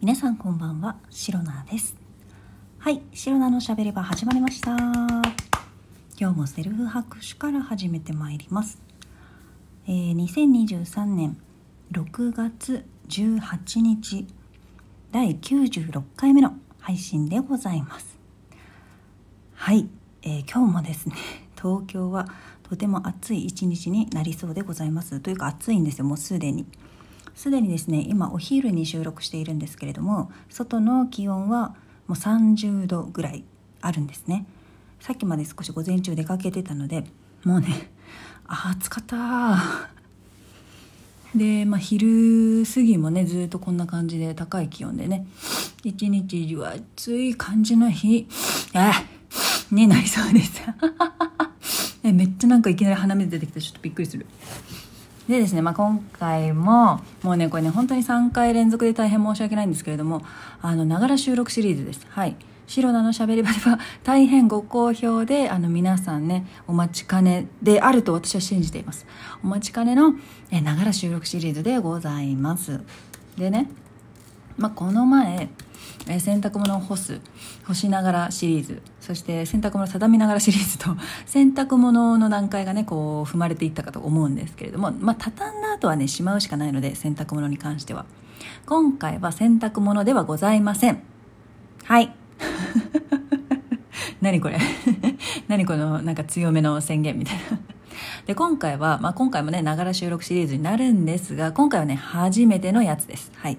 皆さんこんばんは、シロナです。はい、シロナのしゃべり場始まりました。今日もセルフ拍手から始めてまいります。えー、2023年6月18日、第96回目の配信でございます。はい、えー今日もですね、東京はとても暑い一日になりそうでございます。というか暑いんですよ、もうすでに。すでにですね今お昼に収録しているんですけれども外の気温はもう30度ぐらいあるんですね。さっきまで少し午前中出かけてたのでもうね暑かったで、まあ、昼過ぎもねずっとこんな感じで高い気温でね一日中暑い感じの日あになりそうです めっちゃなんかいきなり鼻水出てきてちょっとびっくりする。でですね、まあ、今回ももうねこれね本当に3回連続で大変申し訳ないんですけれどもあのながら収録シリーズです。はい。白菜のしゃべり場では大変ご好評であの皆さんねお待ちかねであると私は信じています。お待ちかねのえながら収録シリーズでございます。でね、まあ、この前え洗濯物を干す干しながらシリーズ。そして洗濯物を定めながらシリーズと。洗濯物の段階がねこう踏まれていったかと思うんですけれども。まあ畳んだ後はねしまうしかないので洗濯物に関しては。今回は洗濯物ではございません。はい。何これ。何このなんか強めの宣言みたいな。で今回は、まあ、今回もねながら収録シリーズになるんですが今回はね初めてのやつです。はい。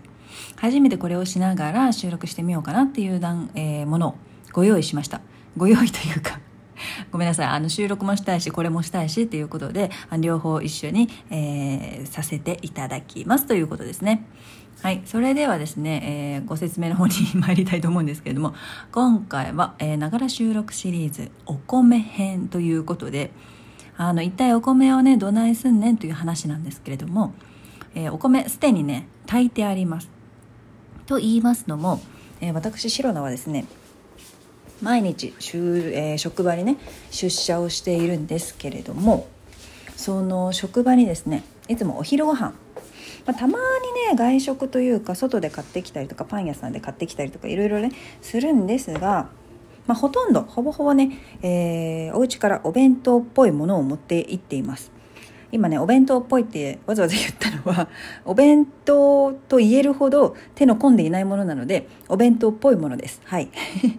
初めてこれをしながら収録してみようかなっていう段、えーものをご用意しました。ご用意というか ごめんなさい。あの収録もしたいしこれもしたいしっていうことで両方一緒に、えーさせていただきますということですね。はい。それではですね、えーご説明の方に参りたいと思うんですけれども今回は、えながら収録シリーズお米編ということであの一体お米をねどないすんねんという話なんですけれども、えーお米すでにね炊いてあります。と言いますのも、えー私シロナはですね毎日週、えー職場にね出社をしているんですけれどもその職場にですねいつもお昼ご飯。まあ、たまにね外食というか外で買ってきたりとかパン屋さんで買ってきたりとかいろいろねするんですが、まあ、ほとんどほぼほぼね、えーお家からお弁当っぽいものを持って行っています。今ねお弁当っぽいってわざわざ言ったのは お弁当と言えるほど手の込んでいないものなのでお弁当っぽいものです。はい。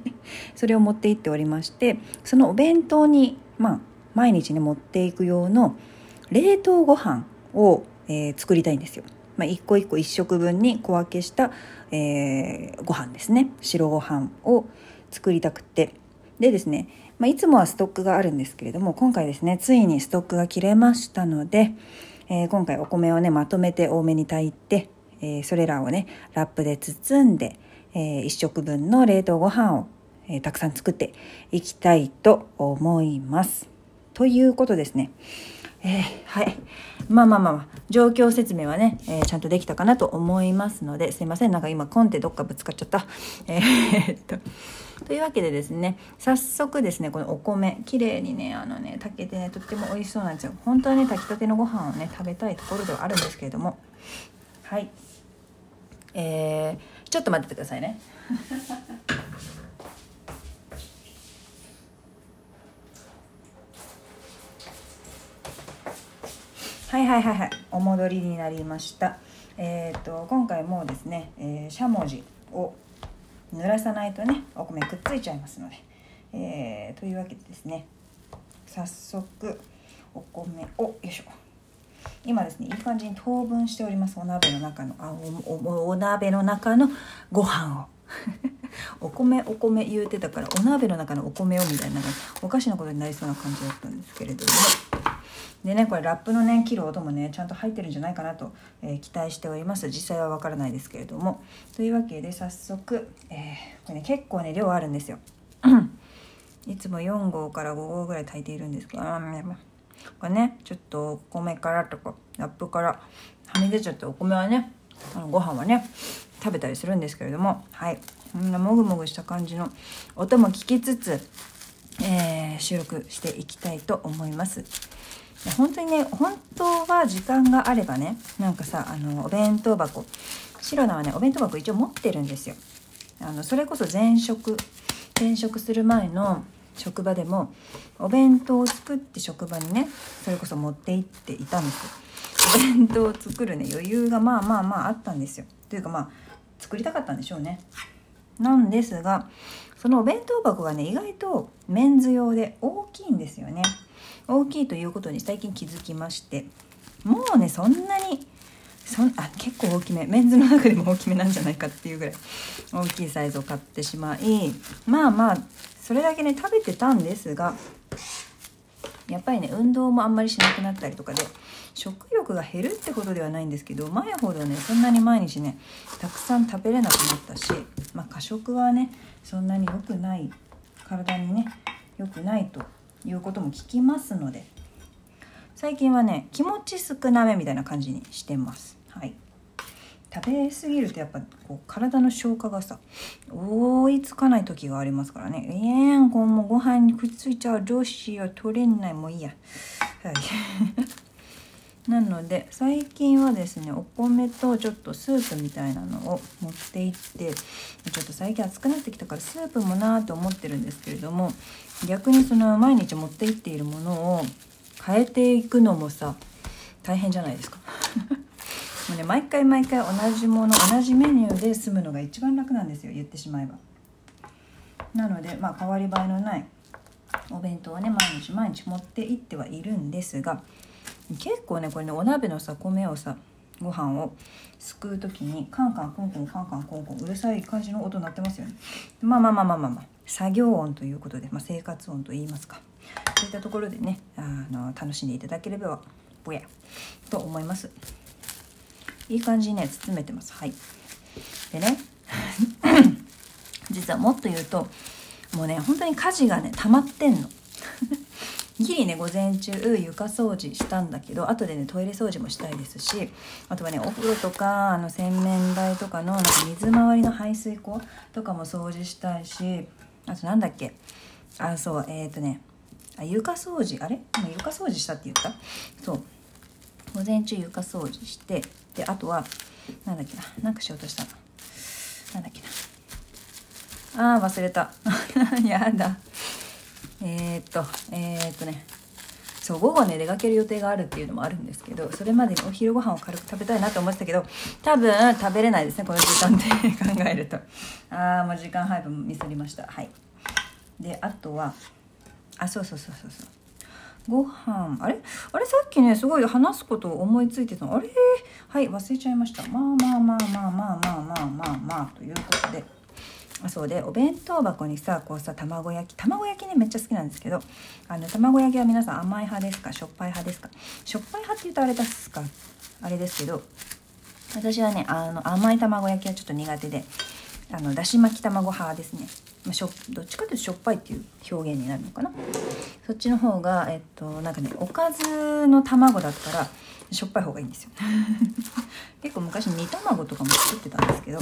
それを持って行っておりましてそのお弁当にまあ毎日ね持っていく用の冷凍ご飯を、えー作りたいんですよ、まあ、一個一個一食分に小分けした、えーご飯ですね。白ご飯を作りたくて。でですね、まあ、いつもはストックがあるんですけれども今回ですねついにストックが切れましたので、えー今回お米をねまとめて多めに炊いて、えーそれらをねラップで包んで、え1食分の冷凍ご飯を、えーたくさん作っていきたいと思います。ということですね。えーはい。まあまあまあ、状況説明はね、えーちゃんとできたかなと思いますので、すいません。なんか今、コンってどっかぶつかっちゃった。えーっと。というわけでですね、早速ですね、このお米、綺麗にね、あのね、炊けてね、とっても美味しそうなんですよ。本当はね、炊きたてのご飯をね、食べたいところではあるんですけれども。はい。えー、ちょっと待っててくださいね。はいはいはいはいお戻りになりましたえっ、と今回もですね、えーしゃもじを濡らさないとねお米くっついちゃいますので、えーというわけでですね早速お米をよいしょ。今ですねいい感じに等分しております。お鍋の中のあおおお鍋の中のご飯を。お米お米言うてたからお鍋の中のお米をみたいなおかしなことになりそうな感じだったんですけれども。でねこれラップのね切る音もねちゃんと入ってるんじゃないかなと、えー期待しております。実際はわからないですけれども。というわけで早速、えーこれね結構ね量あるんですよ。いつも4合から5合ぐらい炊いているんですけどこれねちょっとお米からとかラップからはみ出ちゃってお米はねあのご飯はね食べたりするんですけれどもはい。こんなもぐもぐした感じの音も聞きつつ、えー収録していきたいと思います。本当にね本当は時間があればねなんかさあのお弁当箱白菜はねお弁当箱一応持ってるんですよ。あのそれこそ前職転職する前の職場でもお弁当を作って職場にねそれこそ持って行っていたんですよ。お弁当を作るね余裕がまあまあまああったんですよ。というかまあ作りたかったんでしょうね。なんですがそのお弁当箱がね意外とメンズ用で大きいんですよね。大きいということに最近気づきましてもうねそんなにそんあ結構大きめメンズの中でも大きめなんじゃないかっていうぐらい大きいサイズを買ってしまいまあまあそれだけね食べてたんですがやっぱりね運動もあんまりしなくなったりとかで食欲が減るってことではないんですけど前ほどねそんなに毎日ねたくさん食べれなくなったし、まあ、過食はねそんなに良くない体にね良くないということも聞きますので最近はね気持ち少なめみたいな感じにしてます。はい。食べ過ぎるとやっぱこう体の消化がさ追いつかない時がありますからね。ええー、こうもうご飯にくっついちゃうどうしよう取れないもういいや。はい。なので最近はですねお米とちょっとスープみたいなのを持っていってちょっと最近暑くなってきたからスープもなーと思ってるんですけれども逆にその毎日持っていっているものを変えていくのもさ大変じゃないですか。もうね毎回毎回同じもの同じメニューで済むのが一番楽なんですよ言ってしまえば。なのでまあ変わり映えのないお弁当はね毎日毎日持って行ってはいるんですが結構ねこれねお鍋のさ米をさご飯をすくう時にカンカンコンコンカンカンコンコンうるさい感じの音鳴ってますよね。まあまあまあまあまあ、まあ、作業音ということで、まあ、生活音と言いますかそういったところでねあの楽しんでいただければぼやと思います。いい感じにね包めてます。はい。でね 実はもっと言うともうね本当に家事がね溜まってんのギリね午前中床掃除したんだけど後でねトイレ掃除もしたいですしあとはねお風呂とかあの洗面台とかのなんか水回りの排水溝とかも掃除したいしあとなんだっけあそうえっ、ー、とねあ床掃除あれ？今床掃除したって言った？そう。午前中床掃除してであとはなんだっけななんかしようとした。なんだっけな。あー忘れた。やだ。えー、っとえー、っとねそう午後ね出かける予定があるっていうのもあるんですけどそれまでにお昼ご飯を軽く食べたいなと思ってたけど多分食べれないですねこの時間で考えると。ああもう時間配分ミスりました。はい。であとはあそうそうそうそうそう。ご飯あれ？あれさっきねすごい話すことを思いついてたの。あれ？はい忘れちゃいました。まあまあまあまあまあまあまあまあまあということで。そうでお弁当箱にさこうさ卵焼き卵焼きねめっちゃ好きなんですけどあの卵焼きは皆さん甘い派ですか？しょっぱい派ですか？しょっぱい派って言うとあれですか？あれですけど私はねあの甘い卵焼きはちょっと苦手であのだし巻き卵派ですね、まあ、しょどっちかというとしょっぱいっていう表現になるのかな？そっちの方がえっとなんかねおかずの卵だったらしょっぱい方がいいんですよ。結構昔煮卵とかも作ってたんですけど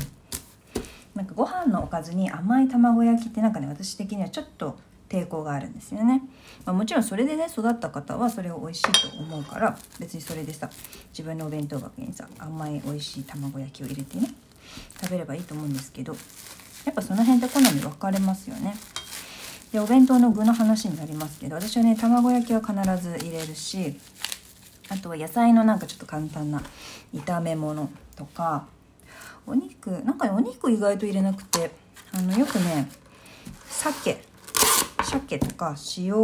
なんかご飯のおかずに甘い卵焼きってなんかね私的にはちょっと抵抗があるんですよね、まあ、もちろんそれでね育った方はそれを美味しいと思うから別にそれでさ自分のお弁当箱にさ甘い美味しい卵焼きを入れてね食べればいいと思うんですけどやっぱその辺って好み分かれますよね。でお弁当の具の話になりますけど私はね卵焼きは必ず入れるしあとは野菜のなんかちょっと簡単な炒め物とかお肉なんかねお肉意外と入れなくてあのよくね鮭。鮭とか塩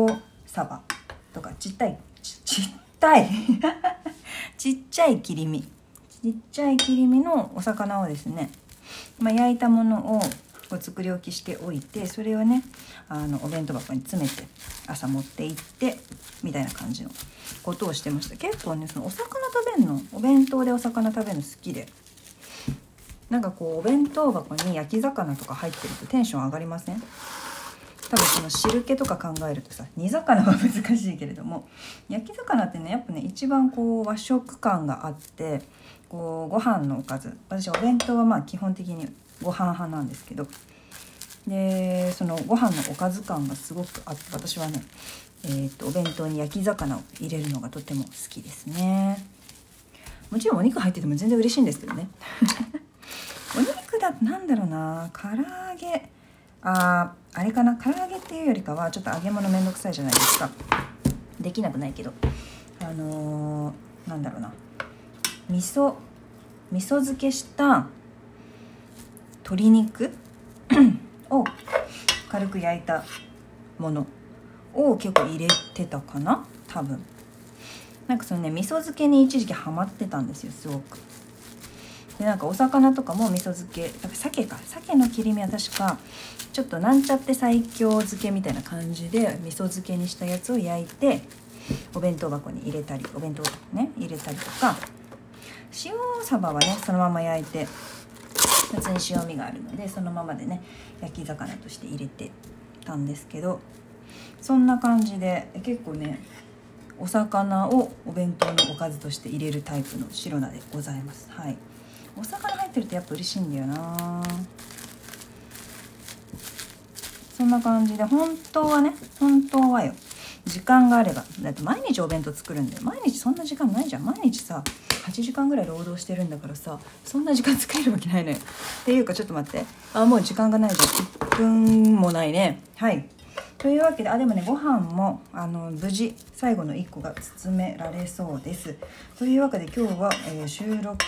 サバとかちったいちっちったい。ちっちゃい切り身。ちっちゃい切り身のお魚をですね、まあ、焼いたものをこう作り置きしておいてそれをねあのお弁当箱に詰めて朝持って行ってみたいな感じのことをしてました。結構ねそのお魚食べるのお弁当でお魚食べるの好きで。なんかこうお弁当箱に焼き魚とか入ってるとテンション上がりません？多分その汁気とか考えるとさ煮魚は難しいけれども焼き魚ってねやっぱね一番こう和食感があってこうご飯のおかず。私お弁当はまあ基本的にご飯派なんですけど。でそのご飯のおかず感がすごくあって私はね、えーと、お弁当に焼き魚を入れるのがとても好きですね。もちろんお肉入ってても全然嬉しいんですけどね。なんだろうな唐揚げ。ああれかな唐揚げっていうよりかはちょっと揚げ物めんどくさいじゃないですか。できなくないけど。あのー、なんだろうな。味噌味噌漬けした鶏肉を軽く焼いたものを結構入れてたかな多分。なんかそのね味噌漬けに一時期ハマってたんですよすごく。でなんかお魚とかも味噌漬け鮭か。鮭の切り身は確かちょっとなんちゃって最強漬けみたいな感じで味噌漬けにしたやつを焼いてお弁当箱に入れたりお弁当ね入れたりとか。塩サバはねそのまま焼いて普通に塩味があるのでそのままでね焼き魚として入れてたんですけどそんな感じで結構ねお魚をお弁当のおかずとして入れるタイプの白菜でございます。はい。お魚入ってるとやっぱ嬉しいんだよな。そんな感じで本当はね本当はよ。時間があれば。だって毎日お弁当作るんだよ。毎日そんな時間ないじゃん。毎日さ8時間ぐらい労働してるんだからさそんな時間作れるわけないのよ。っていうかちょっと待って。あもう時間がないじゃん。1分もないね。はい。というわけであでもねご飯もあの無事最後の1個が包められそうです。というわけで今日は、えー、収録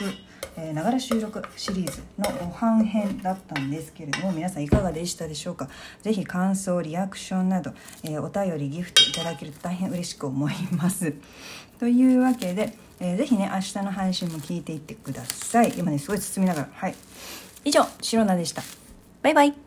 ながら収録シリーズのご飯編だったんですけれども皆さんいかがでしたでしょうか？是非感想リアクションなど、えー、お便りギフトいただけると大変嬉しく思います。というわけで、えー、ぜひね明日の配信も聞いていってください。今ねすごい包みながら。はい。以上シロナでした。バイバイ。